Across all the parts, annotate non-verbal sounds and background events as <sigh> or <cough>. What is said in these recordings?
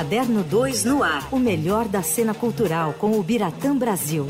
Caderno 2 no ar. O melhor da cena cultural com o Biratã Brasil.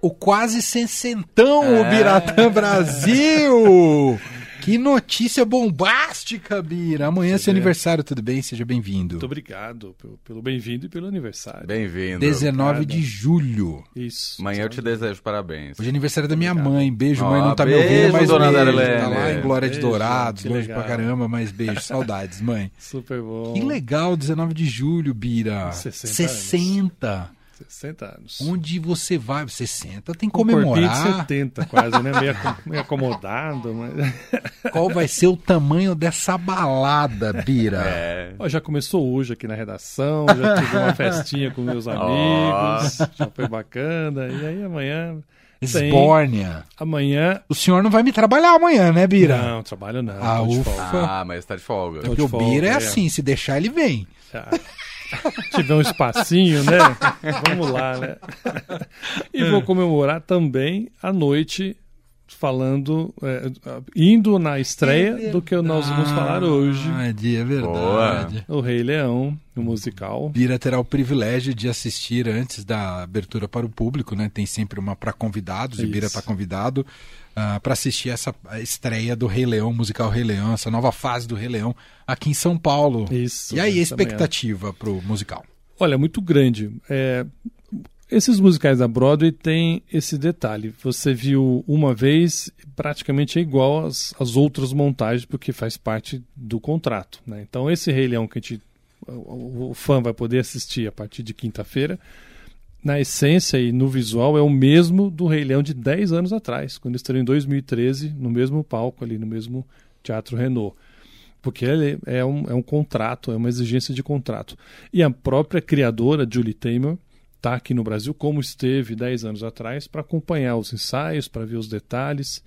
O quase sessentão, o É. Biratã Brasil! <laughs> Que notícia bombástica, Bira! Amanhã é seu aniversário, tudo bem? Seja bem-vindo. Muito obrigado pelo, pelo bem-vindo e pelo aniversário. Bem-vindo. 19 Obrigado. de julho. Isso. Amanhã eu te desejo parabéns. Hoje é aniversário da minha Obrigado. mãe. Beijo, Ó, mãe, não tá me beijo, ouvindo, mas dona beijo. Darlene. Tá lá em Glória de Beijo, Dourados, que longe pra legal. caramba, mas beijo, saudades, mãe. <laughs> Super bom. Que legal, 19 de julho, Bira. 60 60. 60 anos. Onde você vai? 60 tem que Com um comemorar. 70 quase, né? Meio, acom- meio acomodado. Mas... <laughs> Qual vai ser o tamanho dessa balada, Bira? É. Ó, já começou hoje aqui na redação, já tive uma festinha com meus amigos, já foi bacana. E aí amanhã... Esbórnia. Amanhã... O senhor não vai me trabalhar amanhã, né, Bira? Não, trabalho não. Ah, ufa. folga. Ah, mas tá de folga. Tô Porque de o Bira é é. assim, se deixar ele vem. Já. Tiver um espacinho, né? <laughs> Vamos lá, né? E vou comemorar também à noite falando, é, indo na estreia do que nós vamos falar hoje. Verdade, é verdade. O Rei Leão, o musical. Bira terá o privilégio de assistir antes da abertura para o público, né? Tem sempre uma para convidados, e. Bira está convidado para assistir essa estreia do Rei Leão, musical Rei Leão, essa nova fase do Rei Leão aqui em São Paulo. Isso. E aí, a expectativa para o musical? Olha, muito grande. É, esses musicais da Broadway têm esse detalhe. Você viu uma vez, praticamente é igual às, às outras montagens, porque faz parte do contrato. né? Então, esse Rei Leão que a gente, o, o fã vai poder assistir a partir de quinta-feira, na essência e no visual, é o mesmo do Rei Leão de 10 anos atrás, quando estreou em 2013, no mesmo palco ali, no mesmo Teatro Renault porque ele é um, é um contrato, é uma exigência de contrato. E a própria criadora, Julie Taymor, está aqui no Brasil, como esteve 10 anos atrás, para acompanhar os ensaios, para ver os detalhes.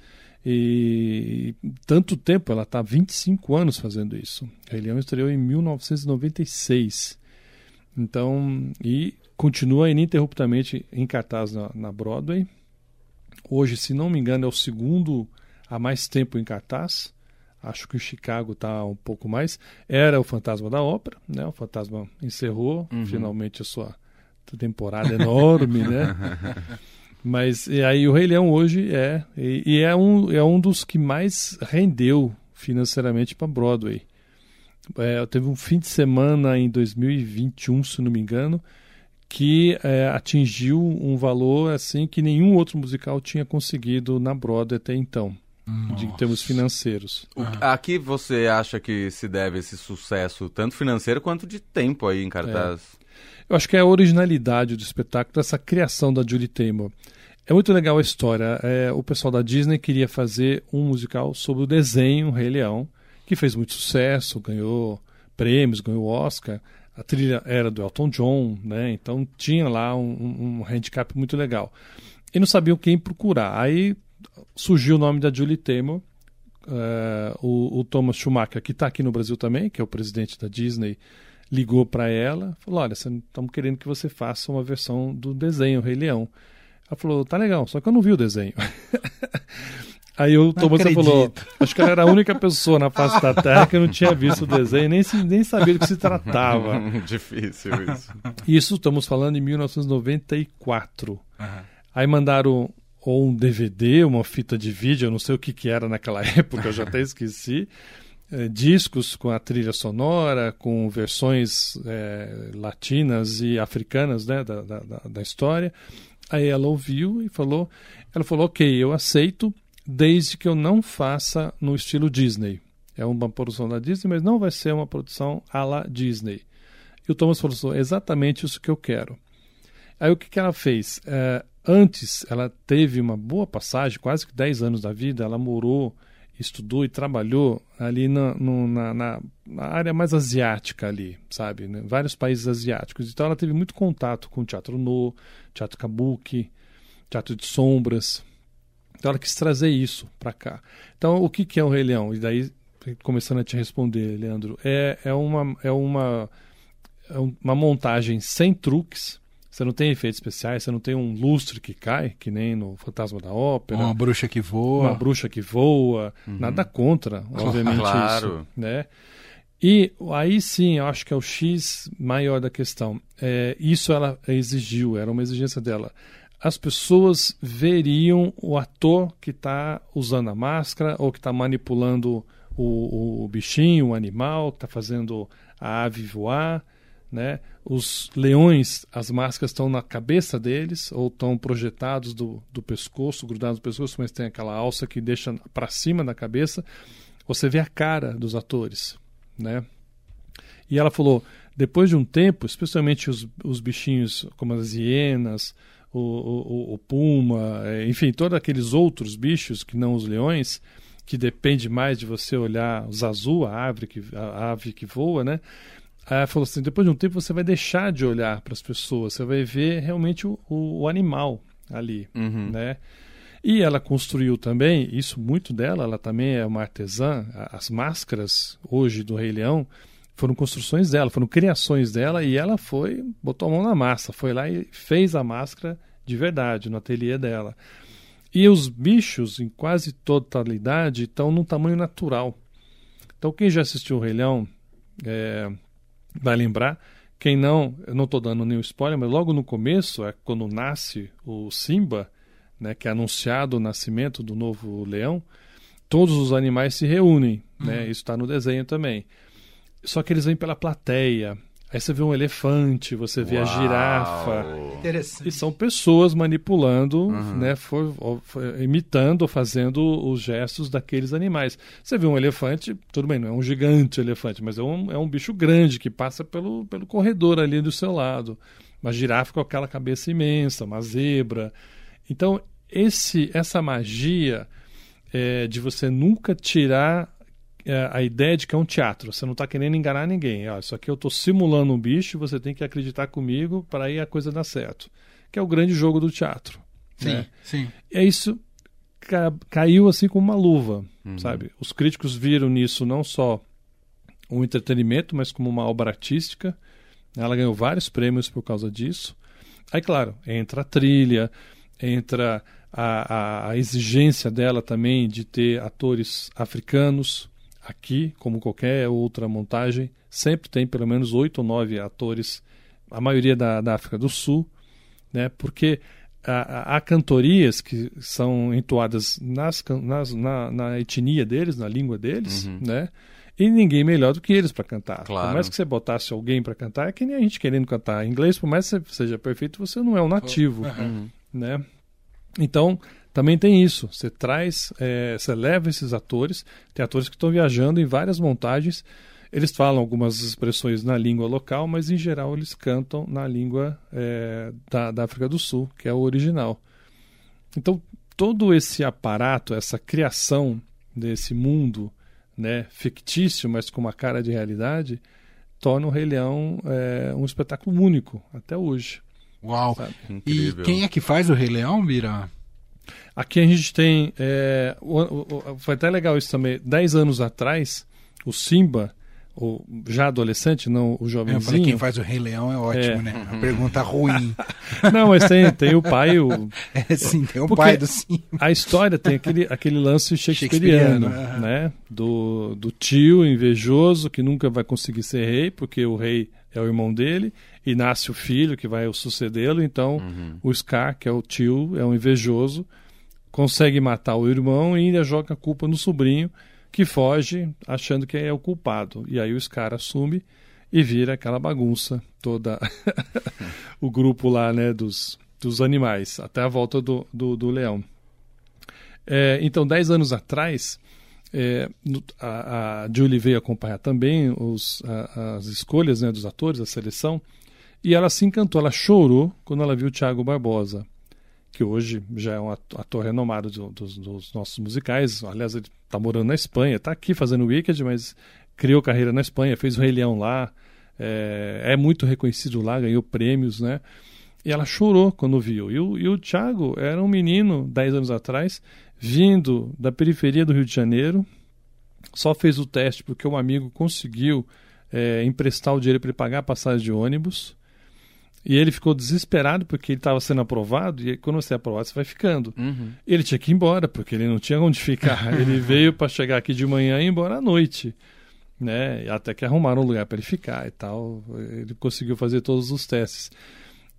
E tanto tempo, ela está 25 anos fazendo isso. Rei Leão estreou em 1996. Então, e continua ininterruptamente em cartaz na, na Broadway. Hoje, se não me engano, é o segundo há mais tempo em cartaz. Acho que o Chicago está um pouco mais. Era o Fantasma da Ópera, né? O Fantasma encerrou finalmente a sua temporada enorme, né? <laughs> Mas e aí o Rei Leão hoje é e, e é um é um dos que mais rendeu financeiramente para Broadway. É, teve um fim de semana em 2021, se não me engano, que é, atingiu um valor assim que nenhum outro musical tinha conseguido na Broadway até então, de em termos financeiros. O- Aqui você acha que se deve esse sucesso, tanto financeiro quanto de tempo aí em cartaz? Eu acho que é a originalidade do espetáculo, essa criação da Julie Taymor. É muito legal a história. É, o pessoal da Disney queria fazer um musical sobre o desenho Rei Leão, que fez muito sucesso, ganhou prêmios, ganhou Oscar. A trilha era do Elton John, né? Então tinha lá um, um, handicap muito legal. E não sabiam quem procurar. Aí surgiu o nome da Julie Taymor, eh, o, o Thomas Schumacher, que está aqui no Brasil também, que é o presidente da Disney, ligou para ela, falou: Olha, estamos querendo que você faça uma versão do desenho Rei Leão. Ela falou: Tá legal, só que eu não vi o desenho. <laughs> Aí o Thomas falou: Acho que ela era a única pessoa na face da <laughs> Terra que não tinha visto o desenho, nem, se- nem sabia do que se tratava. <laughs> Difícil isso. Isso estamos falando em 1994. Aí mandaram ou um DVD, uma fita de vídeo, eu não sei o que, que era naquela <laughs> época, eu já até esqueci. eh, discos com a trilha sonora, com versões eh, latinas e africanas né, da, da- da história. Aí ela ouviu e falou, ela falou, ok, eu aceito, desde que eu não faça no estilo Disney. É uma produção da Disney, mas não vai ser uma produção à la Disney. E o Thomas falou, exatamente isso que eu quero. Aí o que, que ela fez? Eh, antes, ela teve uma boa passagem, quase que 10 anos da vida, ela morou, estudou e trabalhou ali na, no- na, na- na área mais asiática ali, sabe? né? Vários países asiáticos. Então ela teve muito contato com teatro no, teatro kabuki, teatro de sombras. Então ela quis trazer isso para cá. Então o que, que é o Rei Leão? E daí, começando a te responder, Leandro, é, é, uma, é, uma, é um- uma montagem sem truques, você não tem efeitos especiais, você não tem um lustre que cai, que nem no Fantasma da Ópera, Uma bruxa que voa. uma bruxa que voa, nada contra, <laughs> obviamente Claro. isso, né? E aí sim, eu acho que é o X maior da questão. É, isso ela exigiu, era uma exigência dela. As pessoas veriam o ator que está usando a máscara ou que está manipulando o, o, bichinho, o animal, que está fazendo a ave voar. Né? Os leões, as máscaras estão na cabeça deles ou estão projetados do, do pescoço, grudados no pescoço, mas tem aquela alça que deixa para cima da cabeça. Você vê a cara dos atores né? E ela falou, depois de um tempo, especialmente os, os bichinhos como as hienas, o, o, o puma, é, enfim, todos aqueles outros bichos que não os leões, que depende mais de você olhar o zazu, a ave que, a ave que voa, né? Ela falou assim, depois de um tempo você vai deixar de olhar para as pessoas, você vai ver realmente o, o, o animal ali, uhum. né? E ela construiu também, isso muito dela, ela também é uma artesã, as máscaras hoje do Rei Leão foram construções dela, foram criações dela e ela foi, botou a mão na massa, foi lá e fez a máscara de verdade no ateliê dela. E os bichos, em quase totalidade, estão num tamanho natural. Então, quem já assistiu o Rei Leão é, vai lembrar. Quem não, eu não estou dando nenhum spoiler, mas logo no começo, é quando nasce o Simba, né, que é anunciado o nascimento do novo leão, todos os animais se reúnem. Né? Uhum. Isso está no desenho também. Só que eles vêm pela plateia. Aí você vê um elefante, você vê Uau. a girafa. Interessante. E são pessoas manipulando, uhum. né, for, for, imitando ou fazendo os gestos daqueles animais. Você vê um elefante, tudo bem, não é um gigante elefante, mas é um, é um bicho grande que passa pelo, pelo corredor ali do seu lado. Uma girafa com aquela cabeça imensa, uma zebra. Então, esse, essa magia é, de você nunca tirar a ideia de que é um teatro, você não está querendo enganar ninguém. Ó, isso aqui eu estou simulando um bicho, você tem que acreditar comigo para aí a coisa dar certo. Que é o grande jogo do teatro. Sim, né? sim. É isso ca caiu assim como uma luva, uhum. sabe? Os críticos viram nisso não só um entretenimento, mas como uma obra artística. Ela ganhou vários prêmios por causa disso. Aí, claro, entra a trilha, entra a, a, a, exigência dela também de ter atores africanos aqui, como qualquer outra montagem. Sempre tem pelo menos oito ou nove atores, a maioria da, da África do Sul, né? porque há, cantorias que são entoadas nas, nas, na, na, etnia deles, na língua deles, uhum. né? E ninguém melhor do que eles para cantar. Claro. Por mais que você botasse alguém para cantar, é que nem a gente querendo cantar em inglês, por mais que você seja perfeito, você não é um nativo. Uhum né? Então, também tem isso. Você traz, é, você leva esses atores, tem atores que estão viajando em várias montagens. Eles falam algumas expressões na língua local, mas em geral eles cantam na língua é, da, da África do Sul, que é o original. Então, todo esse aparato, essa criação desse mundo né, fictício, mas com uma cara de realidade, torna o Rei Leão é, um espetáculo único até hoje. Uau! E quem é que faz o Rei Leão, Bira? Aqui a gente tem. É, o, o, foi até legal isso também. Dez anos atrás, o Simba, o já adolescente, não o jovenzinho. Eu falei, quem faz o Rei Leão é ótimo, é. né? A pergunta ruim. <laughs> não, mas tem, tem o pai o... <laughs> É, sim, tem o pai do Simba. A história tem aquele, aquele lance shakespeariano, shakespeariano né? Do, do tio invejoso que nunca vai conseguir ser rei, porque o rei é o irmão dele, e nasce o filho que vai sucedê-lo. Então, uhum. o Scar, que é o tio, é um invejoso, consegue matar o irmão e ainda joga a culpa no sobrinho, que foge achando que é o culpado. E aí o Scar assume e vira aquela bagunça toda. <laughs> o grupo lá, né, dos, dos animais, até a volta do, do, do leão. É, então, dez anos atrás, é, a, a, Julie veio acompanhar também os, a, as escolhas né, dos atores, a seleção, e ela se encantou, ela chorou quando ela viu o Tiago Barbosa, que hoje já é um ator renomado do, dos, dos, nossos musicais. Aliás, ele está morando na Espanha, está aqui fazendo Wicked, mas criou carreira na Espanha, fez o Rei Leão lá, é, é muito reconhecido lá, ganhou prêmios, né? E ela chorou quando viu. E o, e o Thiago era um menino, 10 anos atrás, vindo da periferia do Rio de Janeiro, só fez o teste porque um amigo conseguiu é, emprestar o dinheiro para ele pagar a passagem de ônibus. E ele ficou desesperado porque ele estava sendo aprovado, e quando você é aprovado, você vai ficando. Uhum. Ele tinha que ir embora, porque ele não tinha onde ficar. <laughs> ele veio para chegar aqui de manhã e ir embora à noite. né? Até que arrumaram um lugar para ele ficar e tal. Ele conseguiu fazer todos os testes.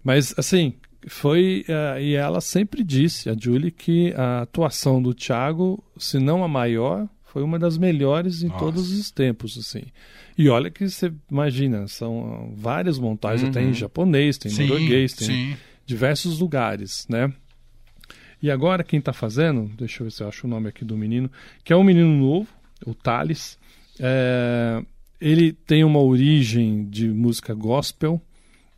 Mas, assim, foi. Uh, e ela sempre disse, a Julie, que a atuação do Thiago, se não a maior, foi uma das melhores em Nossa. todos os tempos, assim. E olha que você imagina, são várias montagens, uhum. tem em japonês, tem em norueguês, tem sim. diversos lugares, né? E agora quem está fazendo, deixa eu ver se eu acho o nome aqui do menino, que é um menino novo, o Thales. É, ele tem uma origem de música gospel,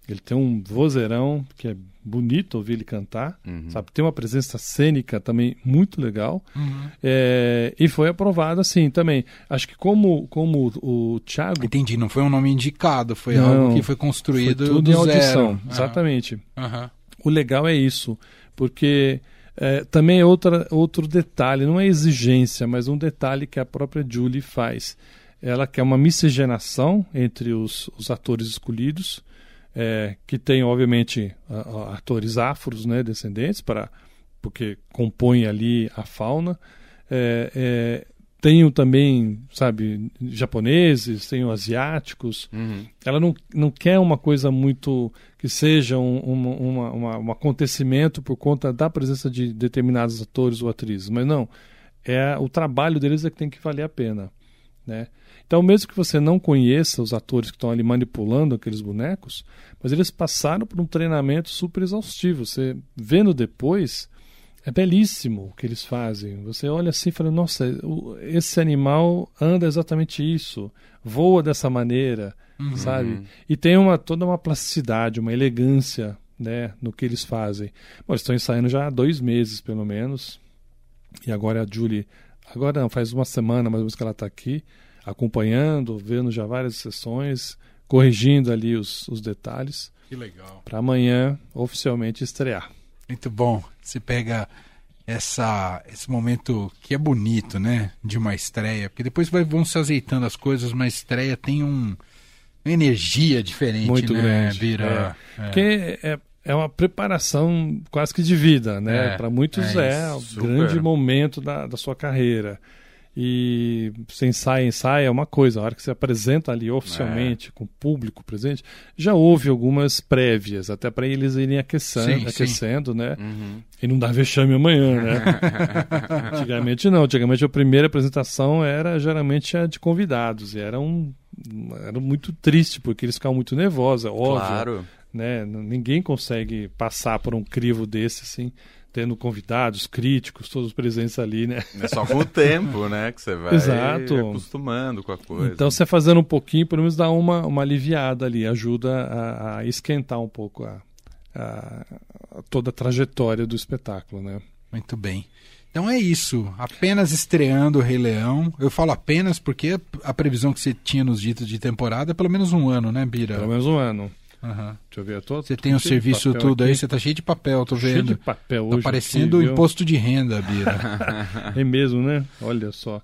ele tem um vozeirão que é bonito ouvir ele cantar, uhum. sabe? Tem uma presença cênica também muito legal. Uhum. É, e foi aprovado assim também. Acho que como, como o, Thiago... Entendi, não foi um nome indicado, foi não, algo que foi construído foi tudo em audição. Uhum. Exatamente. O legal é isso, porque é, também é outra, outro detalhe, não é exigência, mas um detalhe que a própria Julie faz. Ela quer uma miscigenação entre os, os atores escolhidos, é, que tem, obviamente, atores afros, né, descendentes, para, porque compõem ali a fauna. É, é, tenho também, sabe, japoneses, tenho asiáticos. Uhum. Ela não, não quer uma coisa muito que seja um, uma, uma, um acontecimento por conta da presença de determinados atores ou atrizes, mas não. É o trabalho deles é que tem que valer a pena, né? Então, mesmo que você não conheça os atores que estão ali manipulando aqueles bonecos, mas eles passaram por um treinamento super exaustivo. Você vendo depois, é belíssimo o que eles fazem. Você olha assim e fala: nossa, esse animal anda exatamente isso, voa dessa maneira, uhum. sabe? E tem uma, toda uma plasticidade, uma elegância né, no que eles fazem. Bom, eles estão ensaiando já há dois meses, pelo menos. E agora a Julie. Agora não, faz uma semana mais ou menos que ela está aqui acompanhando, vendo já várias sessões, corrigindo ali os, os detalhes. Que legal. Para amanhã oficialmente estrear. Muito bom. Você pega essa, esse momento que é bonito, né? De uma estreia, porque depois vai, vão se azeitando as coisas, mas estreia tem um, uma energia diferente, Muito né? grande. Vira, é. É. Porque é, é uma preparação quase que de vida, né? É, Para muitos é, é o grande momento da, da sua carreira e você ensaia, ensaia é uma coisa, a hora que você apresenta ali oficialmente, é. com o público presente, já houve algumas prévias, até para eles irem aquecendo, sim, aquecendo sim. né? Uhum. E não dá vexame amanhã, né? <laughs> antigamente não, antigamente a primeira apresentação era geralmente a de convidados, e era, um, era muito triste, porque eles ficavam muito nervosos, é óbvio. Claro. Né? Ninguém consegue passar por um crivo desse assim tendo convidados, críticos, todos presentes ali, né? É só com o tempo, né? Que você vai Exato. acostumando com a coisa. Então, você fazendo um pouquinho, pelo menos dá uma, uma aliviada ali, ajuda a, a esquentar um pouco a, a, toda a trajetória do espetáculo, né? Muito bem. Então é isso, apenas estreando o Rei Leão. Eu falo apenas porque a previsão que você tinha nos ditos de temporada é pelo menos um ano, né, Bira? Pelo menos um ano. Uhum. Deixa eu ver, tô, você tem o um serviço tudo aqui. aí, você tá cheio de papel, tô vendo. Cheio de papel tá hoje. Tá parecendo aqui, imposto de renda, Bira. <laughs> é mesmo, né? Olha só.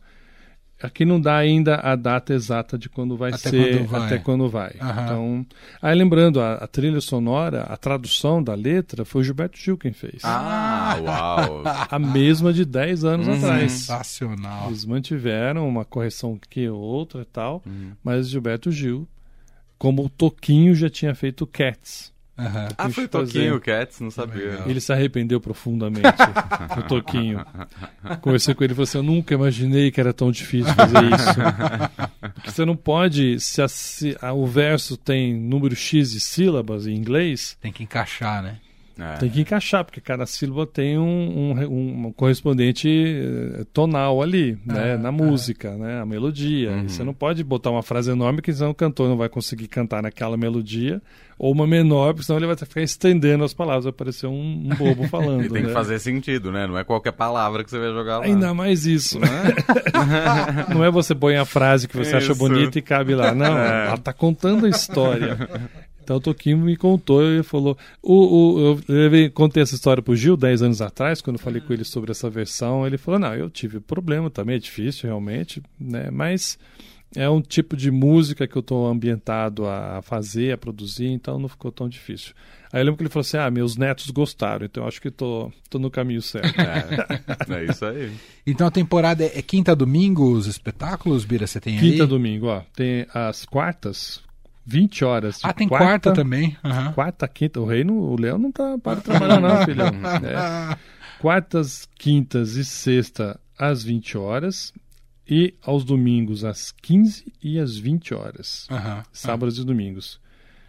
Aqui não dá ainda a data exata de quando vai até ser, quando vai. até quando vai. Uhum. Então, aí lembrando, a, a, trilha sonora, a tradução da letra foi o Gilberto Gil quem fez. Ah, uau! <laughs> A mesma de 10 anos hum, atrás. Sensacional. Eles mantiveram uma correção que outra e tal, hum. mas Gilberto Gil como o Toquinho já tinha feito Cats. Uhum. Ah, foi o Toquinho o Cats, não sabia. Ele se arrependeu profundamente, o Toquinho. <laughs> Conversei com ele e falei assim, eu nunca imaginei que era tão difícil fazer isso. Porque você não pode, se, a, se a, o verso tem número X de sílabas em inglês... Tem que encaixar, né? É. Tem que encaixar, porque cada sílaba tem um, um, um correspondente eh, tonal ali, né? É, na é. música, né? A melodia. Uhum. Você não pode botar uma frase enorme que senão o cantor não vai conseguir cantar naquela melodia, ou uma menor, porque senão ele vai ficar estendendo as palavras, vai parecer um, um bobo <laughs> falando. e tem né? que fazer sentido, né? Não é qualquer palavra que você vai jogar lá. Ainda mais isso. Não é, <laughs> não é você põe a frase que você isso. acha bonita e cabe lá. Não, é. ela está contando a história. <laughs> Então o Toquinho me contou e falou. O, o, eu levei, contei essa história pro Gil 10 anos atrás, quando eu falei com ele sobre essa versão. Ele falou: Não, eu tive problema também, é difícil realmente, né? Mas é um tipo de música que eu estou ambientado a fazer, a produzir, então não ficou tão difícil. Aí eu lembro que ele falou assim: ah, meus netos gostaram, então eu acho que estou tô, tô no caminho certo. <laughs> É, é isso aí. Então a temporada é quinta a domingo os espetáculos, Bira? Você tem Quinta aí? domingo, ó. Tem as quartas, 20 horas. Ah, tem quarta, também. Aham. Quarta, quinta. O rei, não, o Leão não tá para de trabalhar, não, filhão. <laughs> É. Quartas, quintas e sexta às 20 horas. E aos domingos às 15 e às 20 horas. Aham. Sábados e domingos.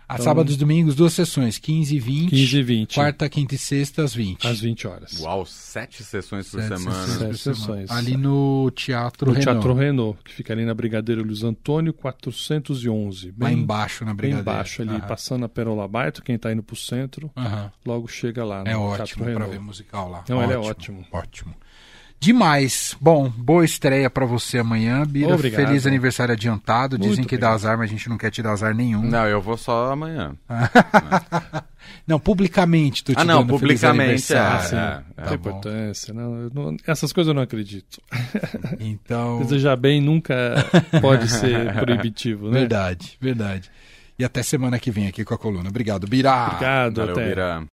A Então- sábados e domingos, duas sessões, 15 e 20. 15 e 20. Quarta, quinta e sexta, às 20. Às 20 horas. Uau, sete sessões por Sete semana. sessões por Sete semana. sessões. Ali no Teatro No Renault. Teatro Renault, que fica ali na Brigadeiro Luiz Antônio 411. Lá Bem, embaixo, na bem Brigadeiro. embaixo ali, Aham. passando a Perola Baito, quem está indo pro centro, Aham. logo chega lá no É ótimo Renault. ver musical lá. Não, ele é ótimo. Ótimo. Demais. Bom, boa estreia pra você amanhã, Bira. Obrigado. Feliz aniversário adiantado. Dizem Muito que dá obrigado. azar, mas a gente não quer te dar azar nenhum. Não, eu vou só amanhã. <laughs> Não, publicamente tô te Ah, não, dando feliz publicamente, aniversário. é, Ah, é, sim, tá tem bom. importância. Não, não- essas coisas eu não acredito. <laughs> Então, Desejar bem nunca pode ser <laughs> proibitivo, né? verdade, verdade. E até semana que vem aqui com a coluna. Obrigado, Bira. Obrigado, Valeu, até. Bira.